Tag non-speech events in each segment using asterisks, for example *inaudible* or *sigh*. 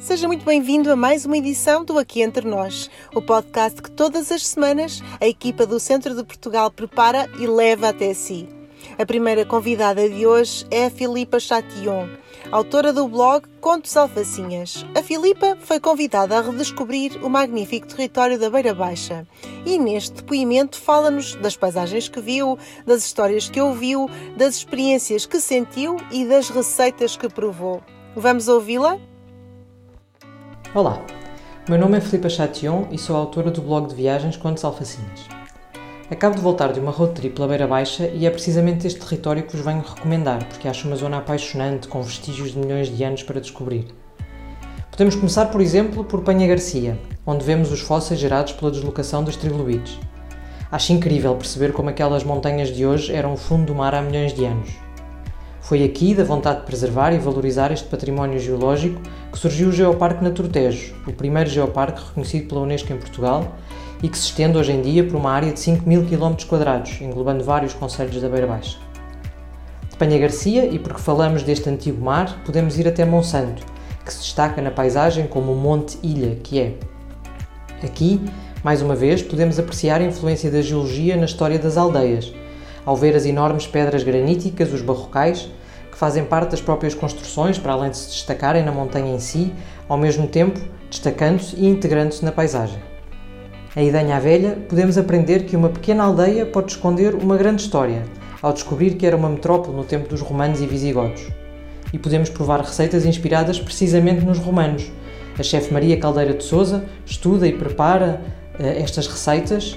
Seja muito bem-vindo a mais uma edição do Aqui Entre Nós, o podcast que todas as semanas a equipa do Centro de Portugal prepara e leva até si. A primeira convidada de hoje é a Filipa Chatillon, autora do blog Contos Alfacinhas. A Filipa foi convidada a redescobrir o magnífico território da Beira Baixa e neste depoimento fala-nos das paisagens que viu, das histórias que ouviu, das experiências que sentiu e das receitas que provou. Vamos ouvi-la? Olá, meu nome é Filipe Chation e sou autora do blog de viagens Contos Alfacinhas. Acabo de voltar de uma road trip pela Beira Baixa e é precisamente este território que vos venho recomendar, porque acho uma zona apaixonante com vestígios de milhões de anos para descobrir. Podemos começar, por exemplo, por Penha Garcia, onde vemos os fósseis gerados pela deslocação dos trilobites. Acho incrível perceber como aquelas montanhas de hoje eram o fundo do mar há milhões de anos. Foi aqui, da vontade de preservar e valorizar este património geológico, que surgiu o Geoparque Naturtejo, o primeiro geoparque reconhecido pela Unesco em Portugal e que se estende hoje em dia por uma área de 5 mil km, englobando vários concelhos da Beira Baixa. De Penha Garcia, e porque falamos deste antigo mar, podemos ir até Monsanto, que se destaca na paisagem como o Monte Ilha, que é. Aqui, mais uma vez, podemos apreciar a influência da geologia na história das aldeias, ao ver as enormes pedras graníticas, os barrocais, fazem parte das próprias construções, para além de se destacarem na montanha em si, ao mesmo tempo destacando-se e integrando-se na paisagem. A Idanha Velha, podemos aprender que uma pequena aldeia pode esconder uma grande história, ao descobrir que era uma metrópole no tempo dos romanos e visigodos. E podemos provar receitas inspiradas precisamente nos romanos. A chefe Maria Caldeira de Souza estuda e prepara uh, estas receitas,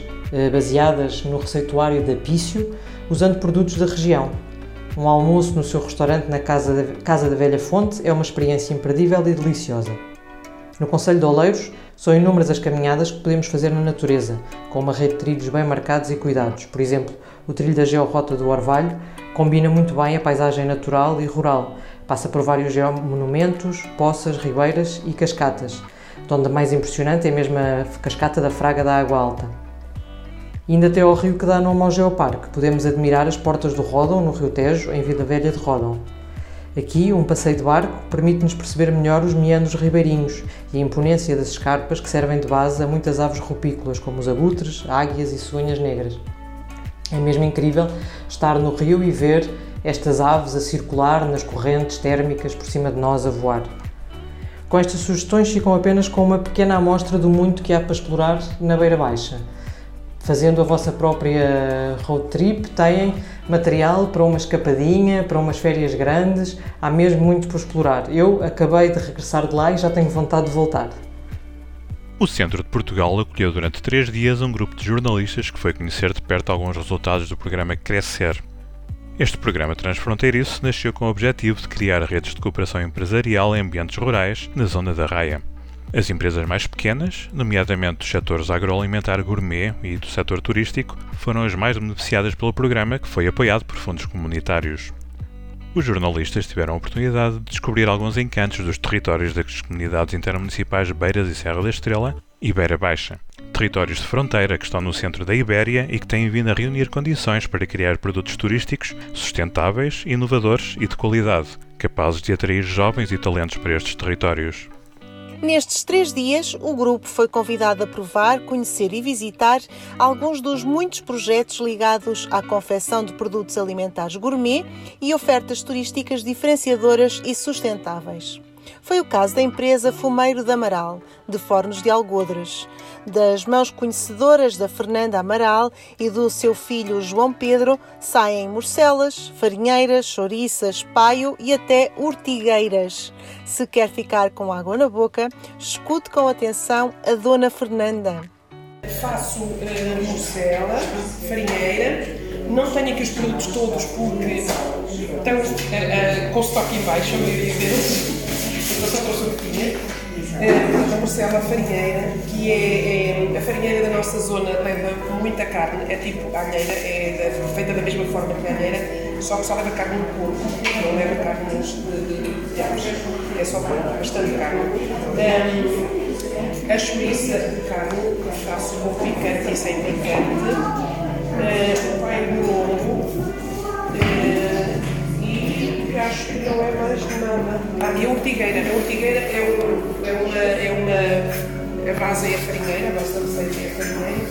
baseadas no receituário da Pício, usando produtos da região, um almoço no seu restaurante na Casa da, Casa da Velha Fonte é uma experiência imperdível e deliciosa. No Conselho de Oleiros, são inúmeras as caminhadas que podemos fazer na natureza, com uma rede de trilhos bem marcados e cuidados. Por exemplo, o trilho da Georrota do Orvalho combina muito bem a paisagem natural e rural. Passa por vários geomonumentos, poças, ribeiras e cascatas, onde a mais impressionante é mesmo a cascata da Fraga da Água Alta. Ainda até ao rio que dá nome ao Geoparque, podemos admirar as portas do Ródão, no Rio Tejo, em Vila Velha de Ródão. Aqui, um passeio de barco permite-nos perceber melhor os meandros ribeirinhos e a imponência das escarpas que servem de base a muitas aves rupícolas, como os abutres, águias e sonhas negras. É mesmo incrível estar no rio e ver estas aves a circular nas correntes térmicas por cima de nós a voar. Com estas sugestões ficam apenas com uma pequena amostra do muito que há para explorar na Beira Baixa fazendo a vossa própria road trip, têm material para uma escapadinha, para umas férias grandes, há mesmo muito por explorar. Eu acabei de regressar de lá e já tenho vontade de voltar. O Centro de Portugal acolheu durante três dias um grupo de jornalistas que foi conhecer de perto alguns resultados do programa Crescer. Este programa transfronteiriço nasceu com o objetivo de criar redes de cooperação empresarial em ambientes rurais na zona da Raia. As empresas mais pequenas, nomeadamente dos setores agroalimentar gourmet e do setor turístico, foram as mais beneficiadas pelo programa que foi apoiado por fundos comunitários. Os jornalistas tiveram a oportunidade de descobrir alguns encantos dos territórios das comunidades intermunicipais Beiras e Serra da Estrela e Beira Baixa, territórios de fronteira que estão no centro da Ibéria e que têm vindo a reunir condições para criar produtos turísticos sustentáveis, inovadores e de qualidade, capazes de atrair jovens e talentos para estes territórios. Nestes três dias, o grupo foi convidado a provar, conhecer e visitar alguns dos muitos projetos ligados à confecção de produtos alimentares gourmet e ofertas turísticas diferenciadoras e sustentáveis. Foi o caso da empresa Fumeiro de Amaral, de Fornos de Algodres, das mãos conhecedoras da Fernanda Amaral e do seu filho João Pedro, saem morcelas, farinheiras, chouriças, paio e até urtigueiras. Se quer ficar com água na boca, escute com atenção a Dona Fernanda. Faço uh, morcela, farinheira, não tenho aqui os produtos todos porque estão uh, uh, com o estoque em baixo, deles só trouxe o tinha. Uh, a morcela farinheira, que é, é, a farinheira da nossa zona leva muita carne, é tipo a alheira, é da, feita da mesma forma que a alheira, só que só leva carne no corpo, não leva carne de, de, de aves, é só bastante carne. Um, a chouriça de carne que faço com picante e sem picante, uh, pai do ovo uh, e acho que não é mais nada. E a ortigueira. A ortigueira é, um, é uma. É uma a base é a farinheira, a base da receita é a farinheira,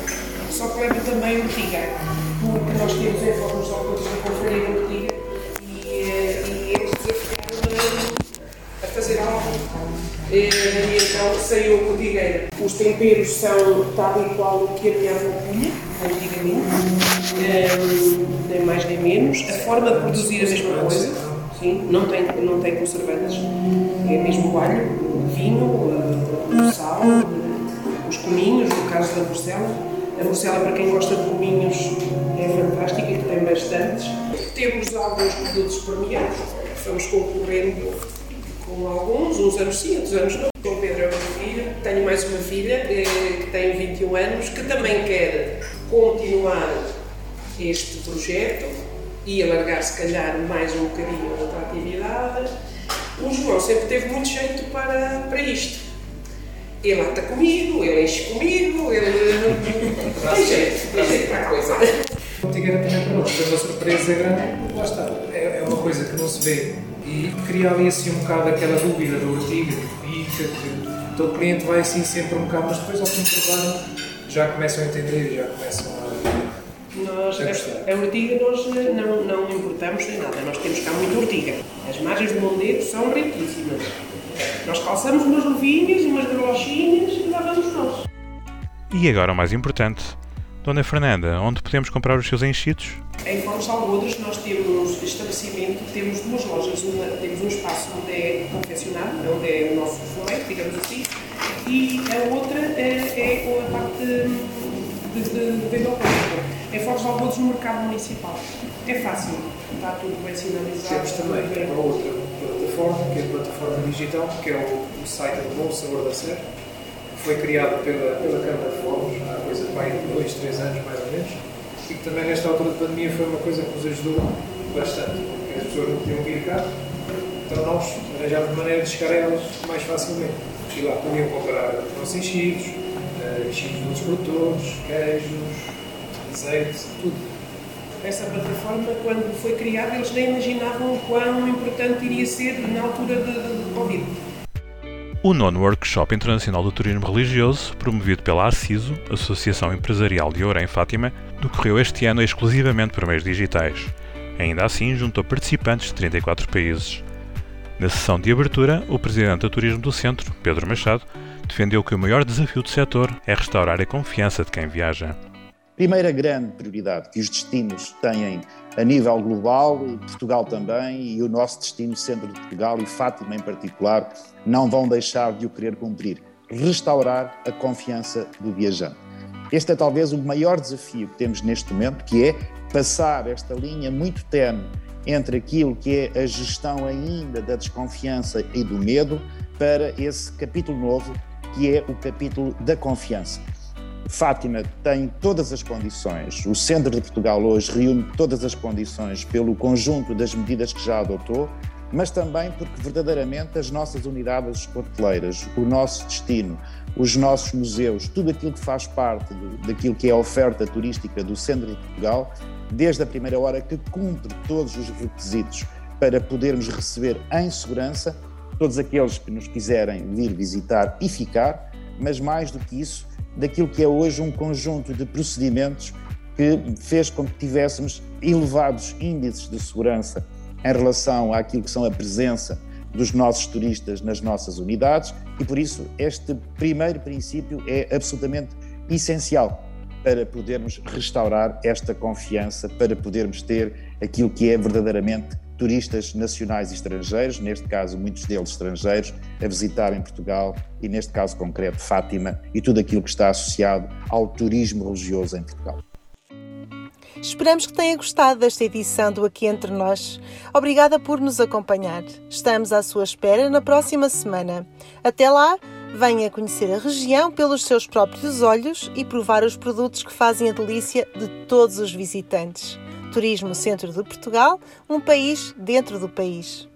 só que leva também ortiga, porque nós temos em formas de algodões a conferir a ortiga e, eh, e eles desafiaram a fazer algo. E, então saiu a ortigueira. Os temperos são tal e qual o que a minha avó punha, antigamente, um, nem mais nem menos. A forma de produzir a mesma coisa, não tem, não tem conservantes, é mesmo o alho, o vinho, o sal, os cominhos, no caso da morcela. A morcela, para quem gosta de cominhos, é fantástica e tem bastantes. Temos alguns produtos premiados, vamos concorrendo com alguns, uns anos sim, outros anos não. Com Pedro é uma filha, tenho mais uma filha eh, que tem 21 anos, que também quer continuar este projeto e alargar se calhar mais um bocadinho a outra atividade. O João sempre teve muito jeito para, para isto. Ele ata comigo, ele enche comigo, ele *laughs* tem jeito, tem jeito para a coisa. A Tigueira também para nós foi uma surpresa grande, lá está, é, é uma coisa que não se vê e cria ali assim um bocado aquela dúvida do ortiga, que pica, que todo cliente vai assim sempre um bocado, mas depois ao fim de provar já começam a entender, já começam a. Nós, a, a ortiga nós não, não importamos nem nada, nós temos cá muita ortiga. As margens do Mondego são riquíssimas. Nós calçamos umas luvinhas, umas galochinhas e lá vamos nós. E agora o mais importante, Dona Fernanda, onde podemos comprar os seus enchidos? Em Foros Algodres nós temos estabelecimento, temos duas lojas, uma, temos um espaço onde é confeccionado, onde é o nosso florete, digamos assim, e a outra é, é a parte de, de, de venda Em Foros Algodres no mercado municipal. É fácil, está tudo bem sinalizado. Temos também bem. uma outra plataforma, que é a plataforma digital, que é o, o site do Bom Sabor da Serra, que foi criado pela, pela Câmara de Fogos há coisa de de dois, três anos mais ou menos, e que também nesta altura da pandemia foi uma coisa que nos ajudou bastante, porque as pessoas não podiam vir cá, então nós arranjámos maneira de chegar a elas mais facilmente. E lá podiam comprar os nossos enchidos, uh, enchidos de outros produtores, queijos, azeite, tudo. Essa plataforma, quando foi criada, eles nem imaginavam o quão importante iria ser na altura de Covid. O nono Workshop Internacional do Turismo Religioso, promovido pela ACISO, Associação Empresarial de Ourém Fátima, decorreu este ano exclusivamente por meios digitais. Ainda assim, juntou participantes de 34 países. Na sessão de abertura, o presidente do Turismo do Centro, Pedro Machado, defendeu que o maior desafio do setor é restaurar a confiança de quem viaja. Primeira grande prioridade que os destinos têm a nível global, Portugal também, e o nosso destino, Centro de Portugal e Fátima em particular, não vão deixar de o querer cumprir. Restaurar a confiança do viajante. Este é talvez o maior desafio que temos neste momento, que é passar esta linha muito tenue entre aquilo que é a gestão ainda da desconfiança e do medo para esse capítulo novo, que é o capítulo da confiança. Fátima tem todas as condições, o Centro de Portugal hoje reúne todas as condições pelo conjunto das medidas que já adotou, mas também porque verdadeiramente as nossas unidades hoteleiras, o nosso destino, os nossos museus, tudo aquilo que faz parte do, daquilo que é a oferta turística do Centro de Portugal, desde a primeira hora que cumpre todos os requisitos para podermos receber em segurança todos aqueles que nos quiserem vir visitar e ficar, mas mais do que isso, daquilo que é hoje um conjunto de procedimentos que fez com que tivéssemos elevados índices de segurança em relação àquilo que são a presença dos nossos turistas nas nossas unidades e por isso este primeiro princípio é absolutamente essencial para podermos restaurar esta confiança, para podermos ter aquilo que é verdadeiramente turistas nacionais e estrangeiros, neste caso muitos deles estrangeiros, a visitarem Portugal e neste caso concreto Fátima e tudo aquilo que está associado ao turismo religioso em Portugal. Esperamos que tenha gostado desta edição do Aqui Entre Nós. Obrigada por nos acompanhar. Estamos à sua espera na próxima semana. Até lá, venha conhecer a região pelos seus próprios olhos e provar os produtos que fazem a delícia de todos os visitantes. Turismo Centro de Portugal, um país dentro do país.